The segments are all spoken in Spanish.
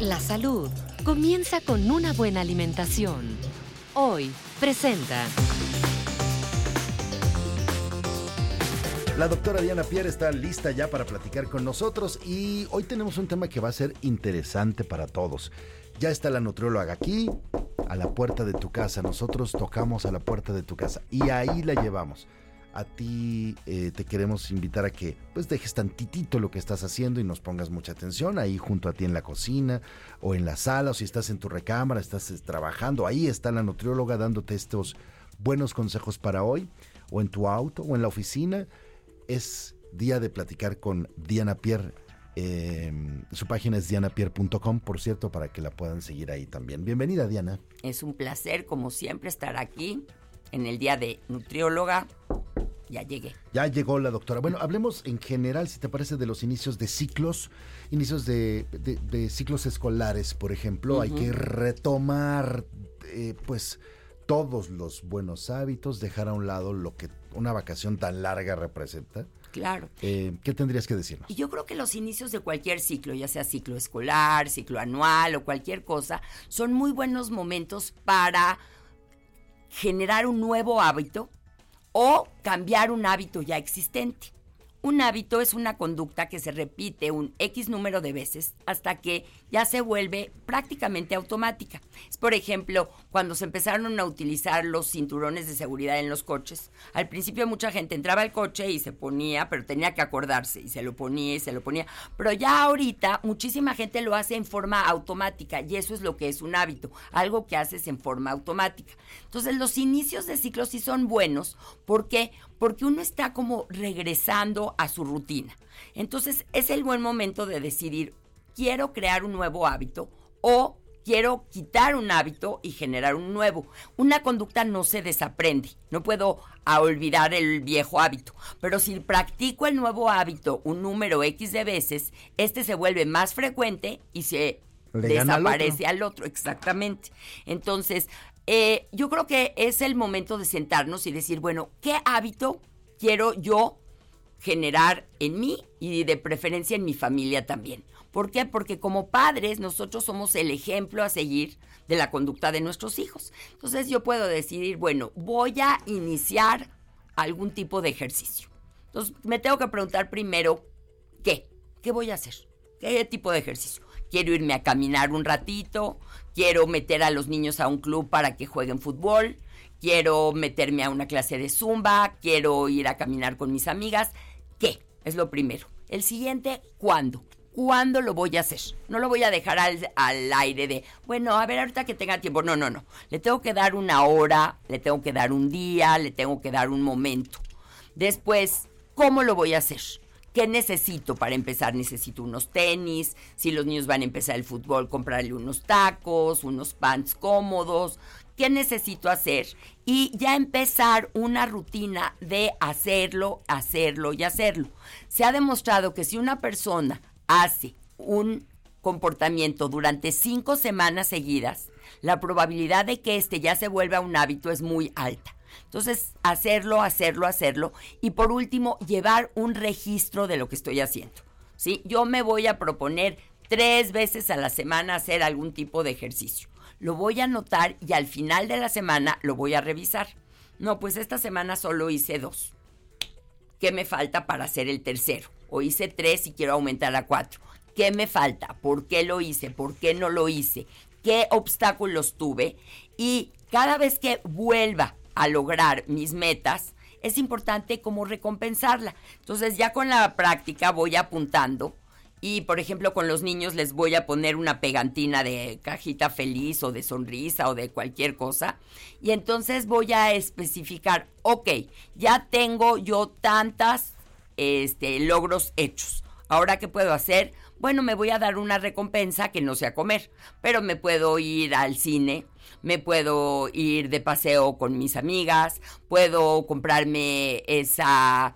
La salud comienza con una buena alimentación. Hoy presenta. La doctora Diana Pierre está lista ya para platicar con nosotros y hoy tenemos un tema que va a ser interesante para todos. Ya está la nutrióloga aquí, a la puerta de tu casa. Nosotros tocamos a la puerta de tu casa y ahí la llevamos a ti eh, te queremos invitar a que pues dejes tantitito lo que estás haciendo y nos pongas mucha atención ahí junto a ti en la cocina o en la sala o si estás en tu recámara, estás eh, trabajando, ahí está la nutrióloga dándote estos buenos consejos para hoy o en tu auto o en la oficina. Es día de platicar con Diana Pierre. Em, su página es dianapierre.com, por cierto, para que la puedan seguir ahí también. Bienvenida, Diana. Es un placer, como siempre, estar aquí en el día de nutrióloga ya llegué. Ya llegó la doctora. Bueno, hablemos en general, si te parece, de los inicios de ciclos, inicios de, ciclos escolares, por ejemplo. Hay que retomar, eh, pues, todos los buenos hábitos, dejar a un lado lo que una vacación tan larga representa. Claro. Eh, ¿Qué tendrías que decirnos? Yo creo que los inicios de cualquier ciclo, ya sea ciclo escolar, ciclo anual o cualquier cosa, son muy buenos momentos para generar un nuevo hábito o cambiar un hábito ya existente. Un hábito es una conducta que se repite un X número de veces hasta que ya se vuelve prácticamente automática. Es, por ejemplo, cuando se empezaron a utilizar los cinturones de seguridad en los coches. Al principio mucha gente entraba al coche y se ponía, pero tenía que acordarse y se lo ponía y se lo ponía. Pero ya ahorita muchísima gente lo hace en forma automática y eso es lo que es un hábito, algo que haces en forma automática. Entonces los inicios de ciclo sí son buenos. ¿Por qué? Porque uno está como regresando a su rutina. Entonces es el buen momento de decidir, quiero crear un nuevo hábito o quiero quitar un hábito y generar un nuevo. Una conducta no se desaprende, no puedo olvidar el viejo hábito, pero si practico el nuevo hábito un número X de veces, este se vuelve más frecuente y se desaparece al otro. exactamente. Entonces, eh, yo creo que es el momento de sentarnos y decir, bueno, ¿qué hábito quiero yo generar en mí y de preferencia en mi familia también? ¿Por qué? Porque como padres nosotros somos el ejemplo a seguir de la conducta de nuestros hijos. Entonces yo puedo decidir, bueno, voy a iniciar algún tipo de ejercicio. Entonces me tengo que preguntar primero, ¿qué? ¿Qué voy a hacer? ¿Qué tipo de ejercicio? Quiero irme a caminar un ratito, quiero meter a los niños a un club para que jueguen fútbol, quiero meterme a una clase de zumba, quiero ir a caminar con mis amigas. ¿Qué? Es lo primero. El siguiente, ¿cuándo? ¿Cuándo lo voy a hacer? No lo voy a dejar al, aire de, bueno, a ver, ahorita que tenga tiempo. No, no, no. Le tengo que dar una hora, le tengo que dar un día, le tengo que dar un momento. Después, ¿cómo lo voy a hacer? ¿Qué necesito para empezar? Necesito unos tenis, si los niños van a empezar el fútbol, comprarle unos tacos, unos pants cómodos. ¿Qué necesito hacer? Y ya empezar una rutina de hacerlo, hacerlo y hacerlo. Se ha demostrado que si una persona hace un comportamiento durante cinco semanas seguidas, la probabilidad de que este ya se vuelva un hábito es muy alta. Entonces, hacerlo, hacerlo, hacerlo. Y por último, llevar un registro de lo que estoy haciendo. ¿sí? Yo me voy a proponer tres veces a la semana hacer algún tipo de ejercicio. Lo voy a anotar y al final de la semana lo voy a revisar. No, pues esta semana solo hice dos. ¿Qué me falta para hacer el tercero? o hice tres y quiero aumentar a cuatro. ¿Qué me falta? ¿Por qué lo hice? ¿Por qué no lo hice? ¿Qué obstáculos tuve? Y cada vez que vuelva a lograr mis metas, es importante como recompensarla. Entonces ya con la práctica voy apuntando y por ejemplo con los niños les voy a poner una pegantina de cajita feliz o de sonrisa o de cualquier cosa. Y entonces voy a especificar, ok, ya tengo yo tantas este, logros hechos. Ahora, ¿qué puedo hacer? Bueno, me voy a dar una recompensa que no sea comer, pero me puedo ir al cine, me puedo ir de paseo con mis amigas, puedo comprarme esa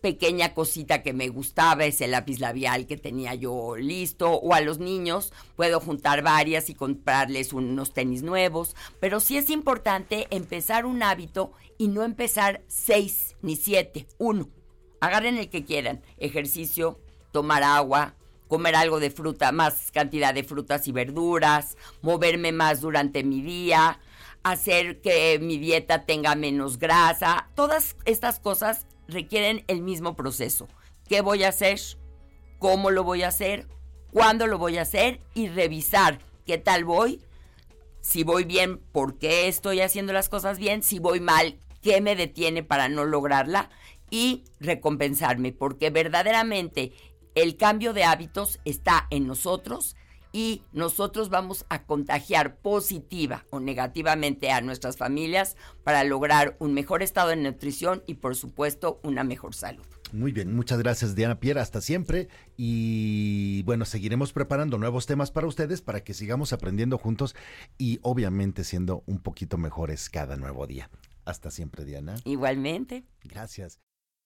pequeña cosita que me gustaba, ese lápiz labial que tenía yo listo, o a los niños puedo juntar varias y comprarles unos tenis nuevos, pero sí es importante empezar un hábito y no empezar seis ni siete, uno. Agarren el que quieran, ejercicio, tomar agua, comer algo de fruta, más cantidad de frutas y verduras, moverme más durante mi día, hacer que mi dieta tenga menos grasa, todas estas cosas requieren el mismo proceso. ¿Qué voy a hacer? ¿Cómo lo voy a hacer? ¿Cuándo lo voy a hacer? Y revisar qué tal voy. Si voy bien, ¿por qué estoy haciendo las cosas bien? Si voy mal, ¿qué me detiene para no lograrla? Y recompensarme, porque verdaderamente el cambio de hábitos está en nosotros y nosotros vamos a contagiar positiva o negativamente a nuestras familias para lograr un mejor estado de nutrición y por supuesto una mejor salud. Muy bien, muchas gracias Diana Pierre, hasta siempre y bueno, seguiremos preparando nuevos temas para ustedes para que sigamos aprendiendo juntos y obviamente siendo un poquito mejores cada nuevo día. Hasta siempre Diana. Igualmente. Gracias.